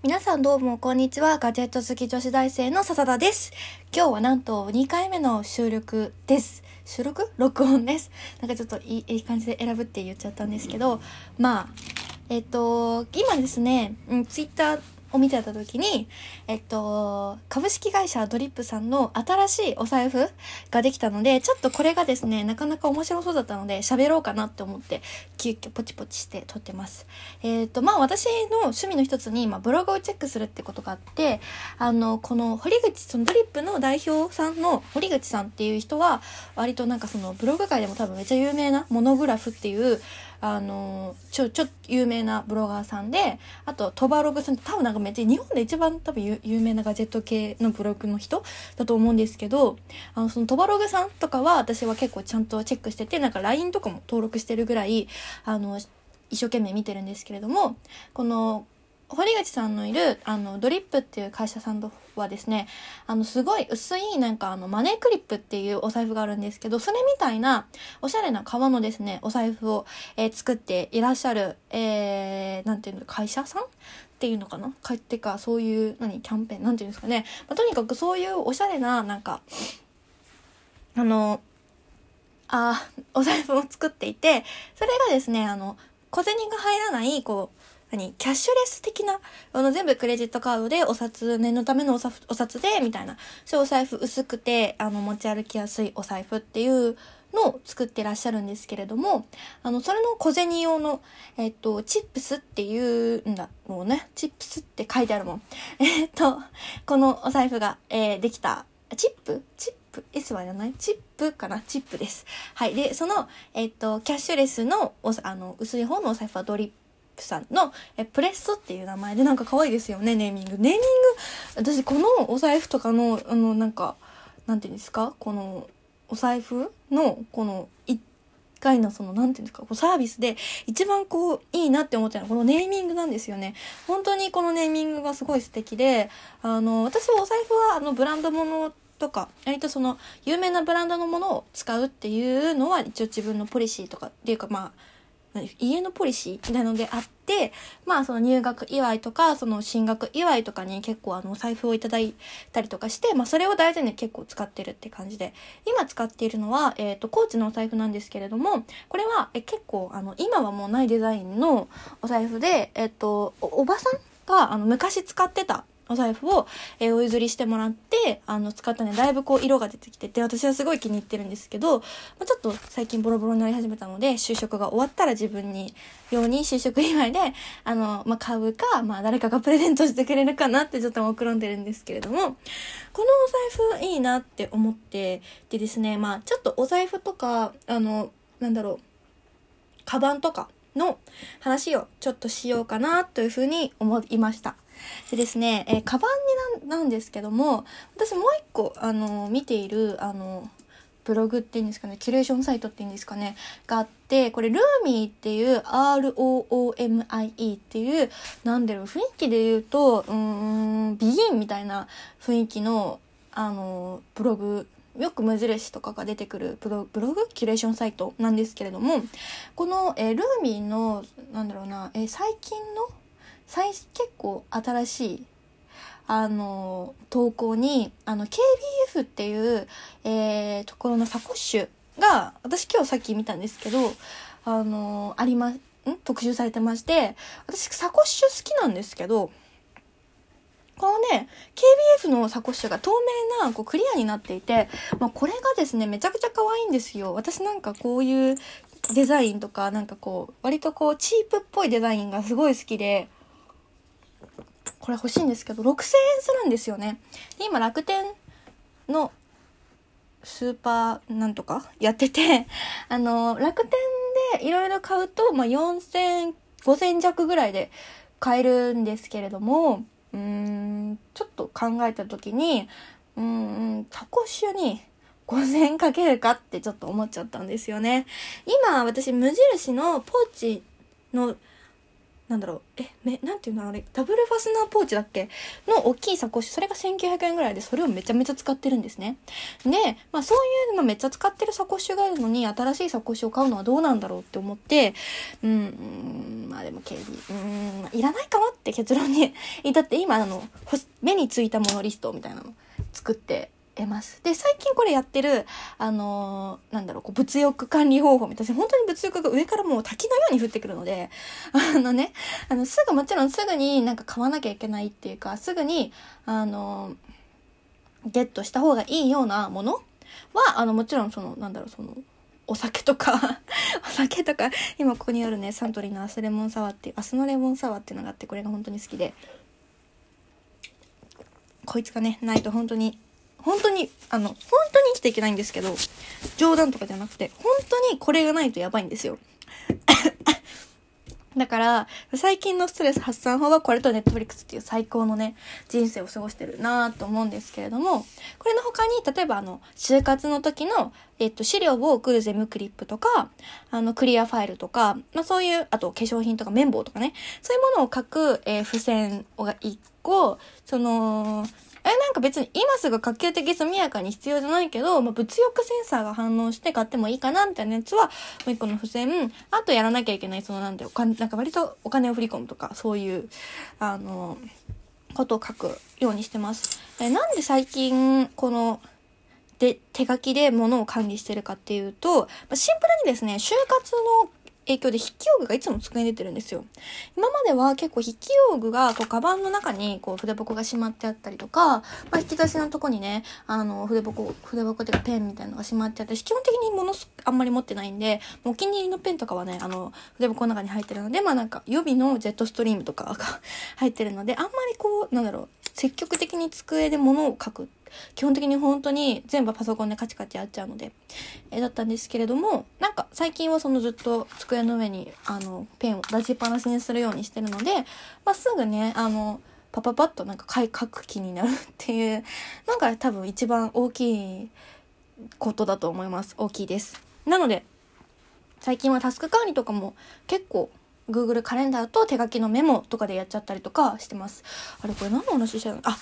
皆さんどうもこんにちは。ガジェット好き女子大生の笹田です。今日はなんと2回目の収録です。収録？録音です。なんかちょっといいいい感じで選ぶって言っちゃったんですけど、まあ、えっと、今ですね、うん、ツイッターを見てた時に、えっと、株式会社ドリップさんの新しいお財布ができたので、ちょっとこれがですね、なかなか面白そうだったので、喋ろうかなって思って、急遽ポチポチして撮ってます。えっと、まあ私の趣味の一つに、まあブログをチェックするってことがあって、あの、この堀口、そのドリップの代表さんの堀口さんっていう人は、割となんかそのブログ界でも多分めっちゃ有名なモノグラフっていう、あの、ちょ、ちょ、有名なブロガーさんで、あと、トバログさん多分なんかめっちゃ日本で一番多分有有名なガジェット系のブログの人だと思うんですけど、あの、そのトバログさんとかは私は結構ちゃんとチェックしてて、なんか LINE とかも登録してるぐらい、あの、一生懸命見てるんですけれども、この、堀口さんのいる、あの、ドリップっていう会社さんとはですね、あの、すごい薄い、なんかあの、マネークリップっていうお財布があるんですけど、それみたいな、おしゃれな革のですね、お財布を、えー作っていらっしゃる、えー、なんていうの、会社さん？っていうのかな？かってか、そういう、何、キャンペーン？なんていうんですかね。まあ、とにかくそういうおしゃれな、なんか、あの、あお財布を作っていて、それがですね、あの、小銭が入らない、こう、何キャッシュレス的な、あの、全部クレジットカードでお札、念のためのお札お札で、みたいな、そういうお財布薄くて、あの、持ち歩きやすいお財布っていうのを作ってらっしゃるんですけれども、あの、それの小銭用の、えっと、チップスっていうんだろうね。チップスって書いてあるもん。えっと、このお財布が、えーできた、チップ？チップ ?S はいらない？チップかな？チップです。はい。で、その、えっと、キャッシュレスの、あの、薄い方のお財布はドリップさんのえプレッソっていう名前でなんか可愛いですよね、ネーミング。ネーミング、私このお財布とかの、あの、なんか、なんていうんですか？この、お財布の、この、一回のその、なんていうんですか、こうサービスで一番こう、いいなって思ったのはこのネーミングなんですよね。本当にこのネーミングがすごい素敵で、あの、私はお財布はあの、ブランド物とか、割とその、有名なブランドのものを使うっていうのは一応自分のポリシーとかっていうかまあ、家のポリシーなのであって、まあその入学祝いとか、その進学祝いとかに結構あのお財布をいただいたりとかして、まあそれを大事に結構使ってるって感じで、今使っているのは、えっ、と、コーチのお財布なんですけれども、これはえ結構あの、今はもうないデザインのお財布で、えっ、とお、おばさんがあの昔使ってたお財布を、えーお譲りしてもらって、あの、使ったね、だいぶこう、色が出てきてて、私はすごい気に入ってるんですけど、まあ、ちょっと最近ボロボロになり始めたので、就職が終わったら自分に、ように就職祝いで、あの、まあ、買うか、まあ、誰かがプレゼントしてくれるかなってちょっと目論んでるんですけれども、このお財布いいなって思って、でですね、まあ、ちょっとお財布とか、あの、なんだろう、カバンとかの話をちょっとしようかなというふうに思いました。でですね、えーカバンにななんですけども、私もう一個、あの、見ている、あの、ブログっていうんですかね、キュレーションサイトっていうんですかね、があって、これ、ルーミーっていう、ROOMIE っていう、なんだろう、雰囲気で言うと、うーん、ビギンみたいな雰囲気の、あの、ブログ、よく無印とかが出てくるブロブログ？キュレーションサイトなんですけれども、この、えールーミーの、なんだろうな、えー最近の最結構新しいあの投稿にあの KBF っていう、えーところのサコッシュが私今日さっき見たんですけどあのありまん？特集されてまして私サコッシュ好きなんですけどこのね KBF のサコッシュが透明なこうクリアになっていて、まあ、これがですねめちゃくちゃ可愛いんですよ。私なんかこういうデザインとかなんかこう割とこうチープっぽいデザインがすごい好きでこれ欲しいんですけど6000円するんですよね。で今楽天のスーパーなんとかやってて あの楽天でいろいろ買うと、まあ、4000 5000弱ぐらいで買えるんですけれどもうーんちょっと考えた時にうーんタコシュに5000かけるかってちょっと思っちゃったんですよね。今私無印のポーチのなんだろう、え、め、なんていうのあれ、ダブルファスナーポーチだっけ？の大きいサコッシュ、それが1900円ぐらいで、それをめちゃめちゃ使ってるんですね。で、まあそういう、まあめっちゃ使ってるサコッシュがあるのに、新しいサコッシュを買うのはどうなんだろうって思って、うん、まあでも警備、うん、いらないかもって結論に 至って、今あの、目についたものリストみたいなの作って得ます。で、最近これやってる、あのー、なんだろう、こう物欲管理方法みたいな、本当に物欲が上からもう滝のように降ってくるので、あのね、あの、すぐ、もちろんすぐになんか買わなきゃいけないっていうか、すぐに、あのー、ゲットした方がいいようなものは、あの、もちろんその、なんだろう、その、お酒とか お酒とか、今ここにあるね、サントリーのアスレモンサワーっていう、アスのレモンサワーっていうのがあって、これが本当に好きで、こいつがね、ないと本当に本当に、あの、本当に生きていけないんですけど、冗談とかじゃなくて、本当にこれがないとやばいんですよ。だから、最近のストレス発散法はこれとネットフリックスっていう最高のね、人生を過ごしてるなぁと思うんですけれども、これの他に、例えばあの、就活の時の、えっと、資料を送るゼムクリップとか、あの、クリアファイルとか、まあそういう、あと化粧品とか綿棒とかね、そういうものを書く、えー、付箋が一個、その、え、なんか別に今すぐ可及的速やかに必要じゃないけど、まあ、物欲センサーが反応して買ってもいいかなみたいなやつは、もう一個の付箋、あとやらなきゃいけない、そのなんでお金、なんか割とお金を振り込むとか、そういう、あの、ことを書くようにしてます。え、なんで最近、この、で、手書きで物を管理してるかっていうと、ま、シンプルにですね、就活の影響で筆記用具がいつも机に出てるんですよ。今までは結構筆記用具がこうカバンの中にこう筆箱がしまってあったりとか、まあ、引き出しのとこにね、あの筆箱、筆箱っていうかペンみたいなのがしまってあって、基本的に物あんまり持ってないんで、お気に入りのペンとかはね、あの筆箱の中に入ってるので、まあなんか予備のジェットストリームとかが入ってるので、あんまりこう、なんだろう、積極的に机で物を書く基本的に本当に全部パソコンでカチカチやっちゃうので、え、だったんですけれども、なんか最近はそのずっと机の上にあのペンを出しっぱなしにするようにしてるので、まあ、すぐね、あの、パパパッとなんか書く気になるっていうのが多分一番大きいことだと思います。大きいです。なので、最近はタスク管理とかも結構 Google カレンダーと手書きのメモとかでやっちゃったりとかしてます。あれこれ何の話してるの？あ、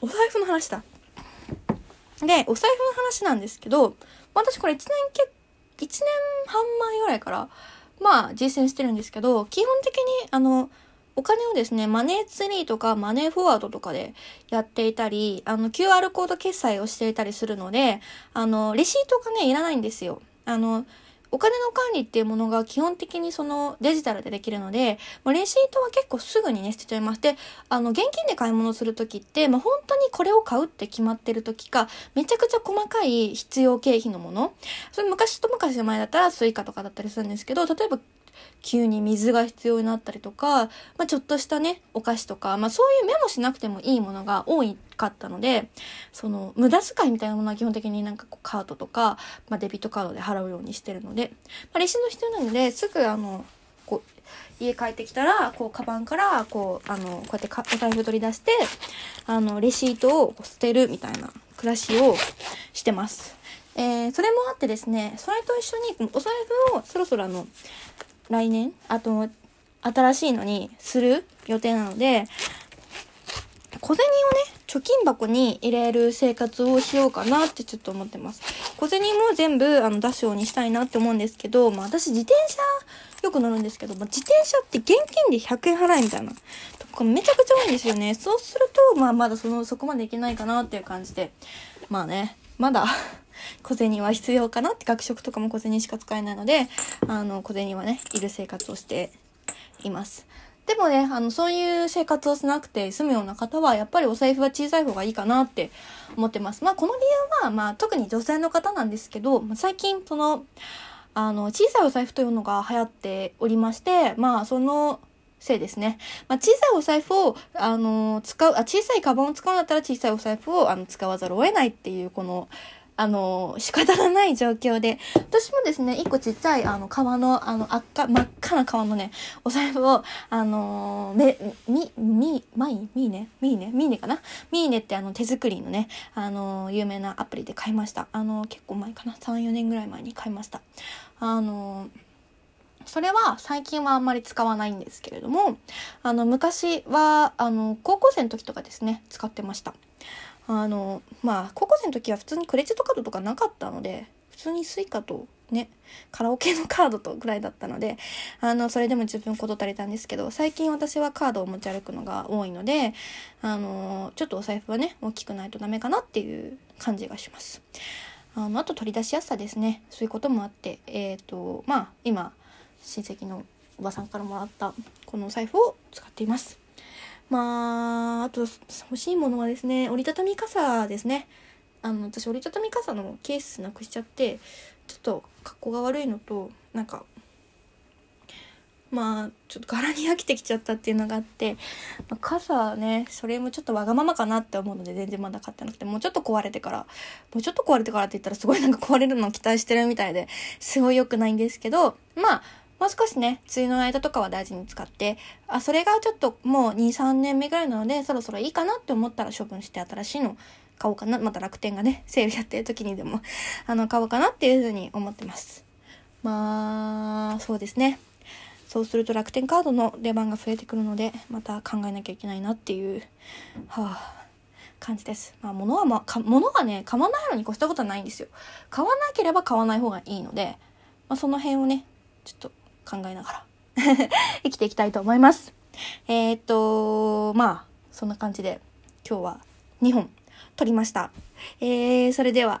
お財布の話だ。で、お財布の話なんですけど、私これ1年け、1年半前ぐらいから、まあ実践してるんですけど、基本的にあの、お金をですね、マネーツリーとかマネーフォワードとかでやっていたり、あの QR コード決済をしていたりするので、あの、レシートがね、いらないんですよ。あの、お金の管理っていうものが基本的にそのデジタルでできるので、まあ、レシートは結構すぐにね、捨てちゃいます。で、あの、現金で買い物するときって、まあ、本当にこれを買うって決まってるときか、めちゃくちゃ細かい必要経費のもの。それ昔と昔の前だったら Suica とかだったりするんですけど、例えば急に水が必要になったりとか、まあ、ちょっとしたね、お菓子とか、まあ、そういうメモしなくてもいいものが多かったので、その、無駄遣いみたいなものは基本的になんかこうカードとか、まあ、デビットカードで払うようにしてるので、まあ、レシート必要なので、すぐあの、こう、家帰ってきたら、こう、カバンから、こう、あの、こうやってかお財布取り出して、あの、レシートを捨てるみたいな暮らしをしてます。えー、それもあってですね、それと一緒に、お財布をそろそろあの、来年、あと、新しいのにする予定なので、小銭をね、貯金箱に入れる生活をしようかなってちょっと思ってます。小銭も全部あの出すようにしたいなって思うんですけど、まあ私自転車よく乗るんですけど、まあ、自転車って現金で100円払いみたいなとこめちゃくちゃ多いんですよね。そうすると、まあまだその、そこまでいけないかなっていう感じで、まあね、まだ小銭は必要かなって学食とかも小銭しか使えないので、あの、小銭はね、いる生活をしています。でもね、あの、そういう生活をしなくて済むような方は、やっぱりお財布は小さい方がいいかなって思ってます。まあ、この理由は、まあ、特に女性の方なんですけど、最近、その、あの、小さいお財布というのが流行っておりまして、まあ、その、せいですね。まあ、小さいお財布を、あの、使う、あ、小さいカバンを使うんだったら小さいお財布を、あの、使わざるを得ないっていう、この、あの、仕方がない状況で、私もですね、一個ちっちゃい、あの、革の、あの、赤、真っ赤な革のね、お財布を、あの、め、み、み、まい、 minne、minne、minneかな？ minneってあの、手作りのね、あの、有名なアプリで買いました。あの、結構前かな ?3、4年ぐらい前に買いました。あの、それは最近はあんまり使わないんですけれども、あの、昔は、あの、高校生の時とかですね、使ってました。あの、まあ、高校生の時は普通にクレジットカードとかなかったので、普通に Suica とね、カラオケのカードとぐらいだったので、あの、それでも十分事足りたんですけど、最近私はカードを持ち歩くのが多いので、あの、ちょっとお財布はね、大きくないとダメかなっていう感じがします。あの、あと取り出しやすさですね。そういうこともあって、えっ、ー、と、まあ、今、親戚のおばさんからもらったこのお財布を使っています。まあ、あと欲しいものはですね、折りたたみ傘ですね。あの、私折りたたみ傘のケースなくしちゃって、ちょっと格好が悪いのと、なんか、まあ、ちょっと柄に飽きてきちゃったっていうのがあって、まあ、傘ね、それもちょっとわがままかなって思うので全然まだ買ってなくて、もうちょっと壊れてから、もうちょっと壊れてからって言ったらすごいなんか壊れるのを期待してるみたいで、すごい良くないんですけど、まあ、もう少しね、梅雨の間とかは大事に使って、あ、それがちょっともう2、3年目ぐらいなので、そろそろいいかなって思ったら処分して新しいの買おうかな。また楽天がね、セールやってる時にでも、あの、買おうかなっていうふうに思ってます。まあ、そうですね。そうすると楽天カードの出番が増えてくるので、また考えなきゃいけないなっていう、はあ、感じです。まあ、物はまあ、物がね、買わないのに越したことはないんですよ。買わなければ買わない方がいいので、まあ、その辺をね、ちょっと考えながら 生きていきたいと思います。えー、っと、まあ、そんな感じで、今日は2本撮りました。えー、それでは、